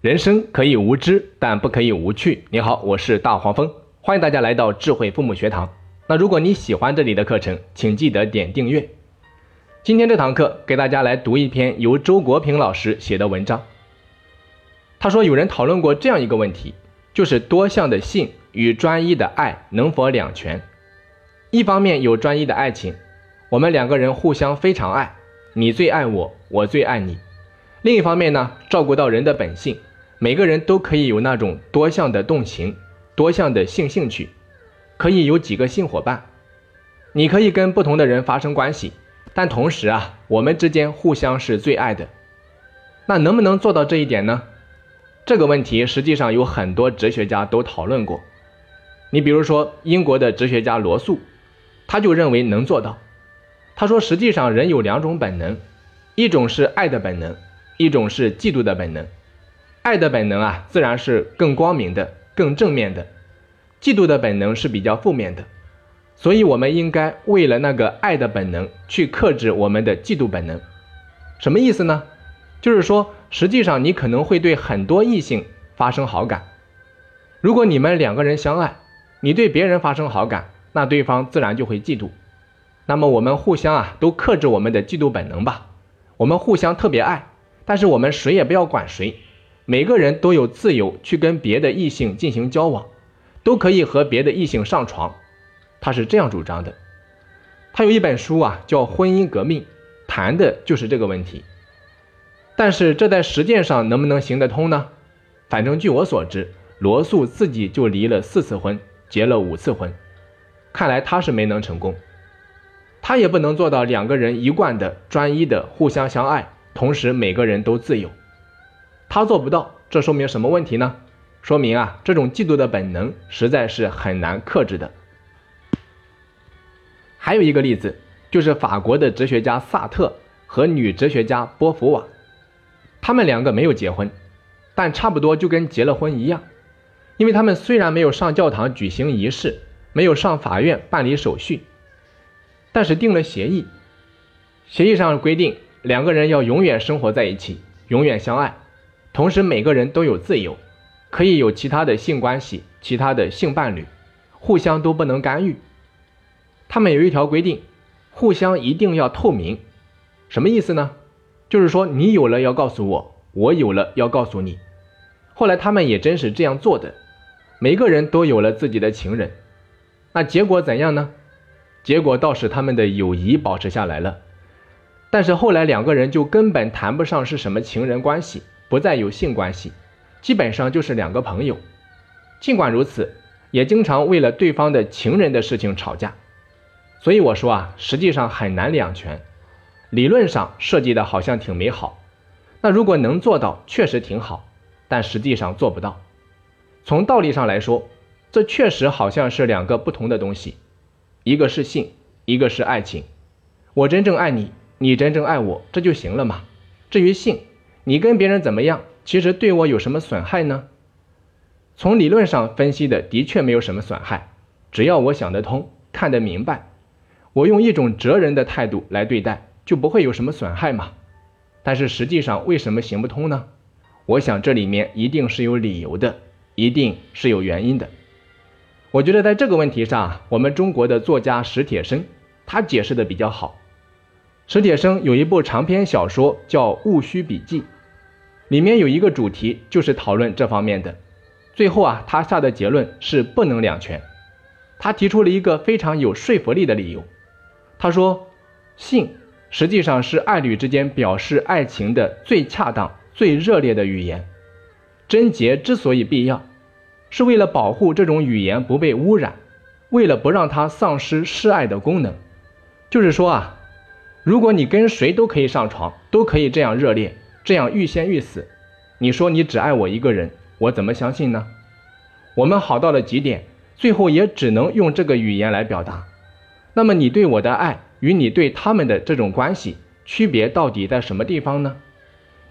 人生可以无知，但不可以无趣。你好，我是大黄蜂，欢迎大家来到智慧父母学堂。那如果你喜欢这里的课程，请记得点订阅。今天这堂课给大家来读一篇由周国平老师写的文章。他说，有人讨论过这样一个问题，就是多项的性与专一的爱能否两全？一方面有专一的爱情，我们两个人互相非常爱，你最爱我，我最爱你。另一方面呢，照顾到人的本性。每个人都可以有那种多项的动情，多项的性兴趣，可以有几个性伙伴。你可以跟不同的人发生关系，但同时啊，我们之间互相是最爱的。那能不能做到这一点呢？这个问题实际上有很多哲学家都讨论过。你比如说英国的哲学家罗素，他就认为能做到。他说，实际上人有两种本能，一种是爱的本能，一种是嫉妒的本能。爱的本能啊，自然是更光明的、更正面的；嫉妒的本能是比较负面的。所以，我们应该为了那个爱的本能去克制我们的嫉妒本能。什么意思呢？就是说，实际上你可能会对很多异性发生好感。如果你们两个人相爱，你对别人发生好感，那对方自然就会嫉妒。那么，我们互相啊，都克制我们的嫉妒本能吧。我们互相特别爱，但是我们谁也不要管谁。每个人都有自由去跟别的异性进行交往，都可以和别的异性上床，他是这样主张的。他有一本书啊，叫《婚姻革命》，谈的就是这个问题。但是这在实践上能不能行得通呢？反正据我所知，罗素自己就离了四次婚，结了五次婚，看来他是没能成功。他也不能做到两个人一贯的专一的互相相爱，同时每个人都自由。他做不到，这说明什么问题呢？说明啊，这种嫉妒的本能实在是很难克制的。还有一个例子，就是法国的哲学家萨特和女哲学家波伏娃，他们两个没有结婚，但差不多就跟结了婚一样，因为他们虽然没有上教堂举行仪式，没有上法院办理手续，但是定了协议，协议上规定两个人要永远生活在一起，永远相爱。同时，每个人都有自由，可以有其他的性关系、其他的性伴侣，互相都不能干预。他们有一条规定，互相一定要透明。什么意思呢？就是说，你有了要告诉我，我有了要告诉你。后来他们也真是这样做的，每个人都有了自己的情人。那结果怎样呢？结果倒是他们的友谊保持下来了，但是后来两个人就根本谈不上是什么情人关系。不再有性关系，基本上就是两个朋友。尽管如此，也经常为了对方的情人的事情吵架。所以我说啊，实际上很难两全。理论上设计的好像挺美好，那如果能做到，确实挺好，但实际上做不到。从道理上来说，这确实好像是两个不同的东西，一个是性，一个是爱情。我真正爱你，你真正爱我，这就行了嘛。至于性，你跟别人怎么样？其实对我有什么损害呢？从理论上分析的，的确没有什么损害。只要我想得通、看得明白，我用一种哲人的态度来对待，就不会有什么损害嘛。但是实际上为什么行不通呢？我想这里面一定是有理由的，一定是有原因的。我觉得在这个问题上，我们中国的作家史铁生他解释的比较好。史铁生有一部长篇小说叫《戊戌笔记》。里面有一个主题，就是讨论这方面的。最后啊，他下的结论是不能两全。他提出了一个非常有说服力的理由。他说，性实际上是爱侣之间表示爱情的最恰当、最热烈的语言。贞洁之所以必要，是为了保护这种语言不被污染，为了不让它丧失示爱的功能。就是说啊，如果你跟谁都可以上床，都可以这样热烈。这样欲仙欲死，你说你只爱我一个人，我怎么相信呢？我们好到了极点，最后也只能用这个语言来表达。那么你对我的爱与你对他们的这种关系区别到底在什么地方呢？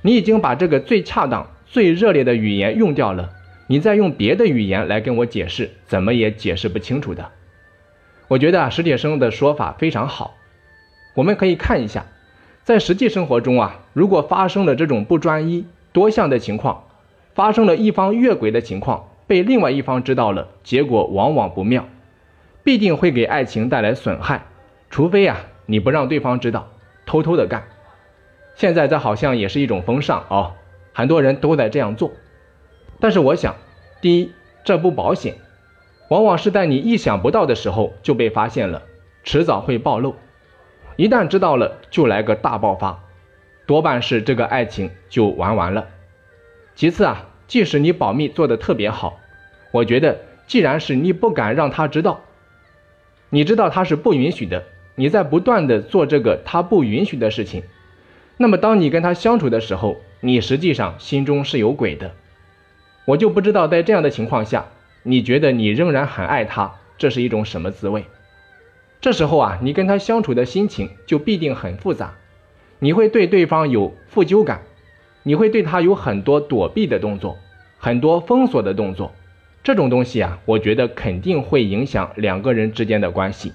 你已经把这个最恰当、最热烈的语言用掉了，你再用别的语言来跟我解释，怎么也解释不清楚的。我觉得，史铁生的说法非常好，我们可以看一下。在实际生活中啊，如果发生了这种不专一、多项的情况，发生了一方越轨的情况，被另外一方知道了，结果往往不妙，必定会给爱情带来损害。除非啊，你不让对方知道，偷偷的干。现在这好像也是一种风尚哦，很多人都在这样做。但是我想，第一，这不保险，往往是在你意想不到的时候就被发现了，迟早会暴露。一旦知道了，就来个大爆发，多半是这个爱情就玩完了。其次啊，即使你保密做得特别好，我觉得既然是你不敢让他知道，你知道他是不允许的。你在不断的做这个他不允许的事情，那么当你跟他相处的时候，你实际上心中是有鬼的。我就不知道在这样的情况下，你觉得你仍然很爱他，这是一种什么滋味？这时候啊，你跟他相处的心情就必定很复杂，你会对对方有负疚感，你会对他有很多躲避的动作，很多封锁的动作，这种东西啊，我觉得肯定会影响两个人之间的关系。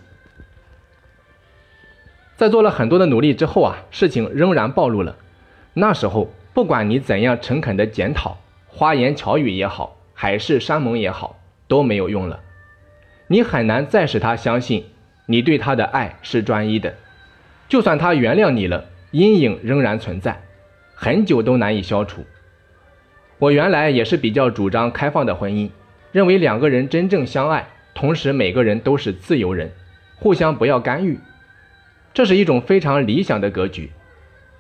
在做了很多的努力之后啊，事情仍然暴露了。那时候，不管你怎样诚恳的检讨，花言巧语也好，海誓山盟也好，都没有用了。你很难再使他相信你对他的爱是专一的。就算他原谅你了，阴影仍然存在，很久都难以消除。我原来也是比较主张开放的婚姻，认为两个人真正相爱，同时每个人都是自由人，互相不要干预。这是一种非常理想的格局，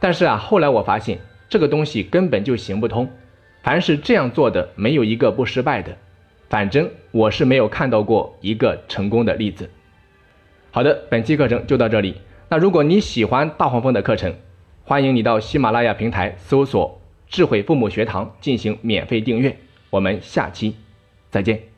但是啊，后来我发现这个东西根本就行不通。凡是这样做的，没有一个不失败的。反正我是没有看到过一个成功的例子。好的，本期课程就到这里。那如果你喜欢大黄蜂的课程，欢迎你到喜马拉雅平台搜索“智慧父母学堂”进行免费订阅。我们下期再见。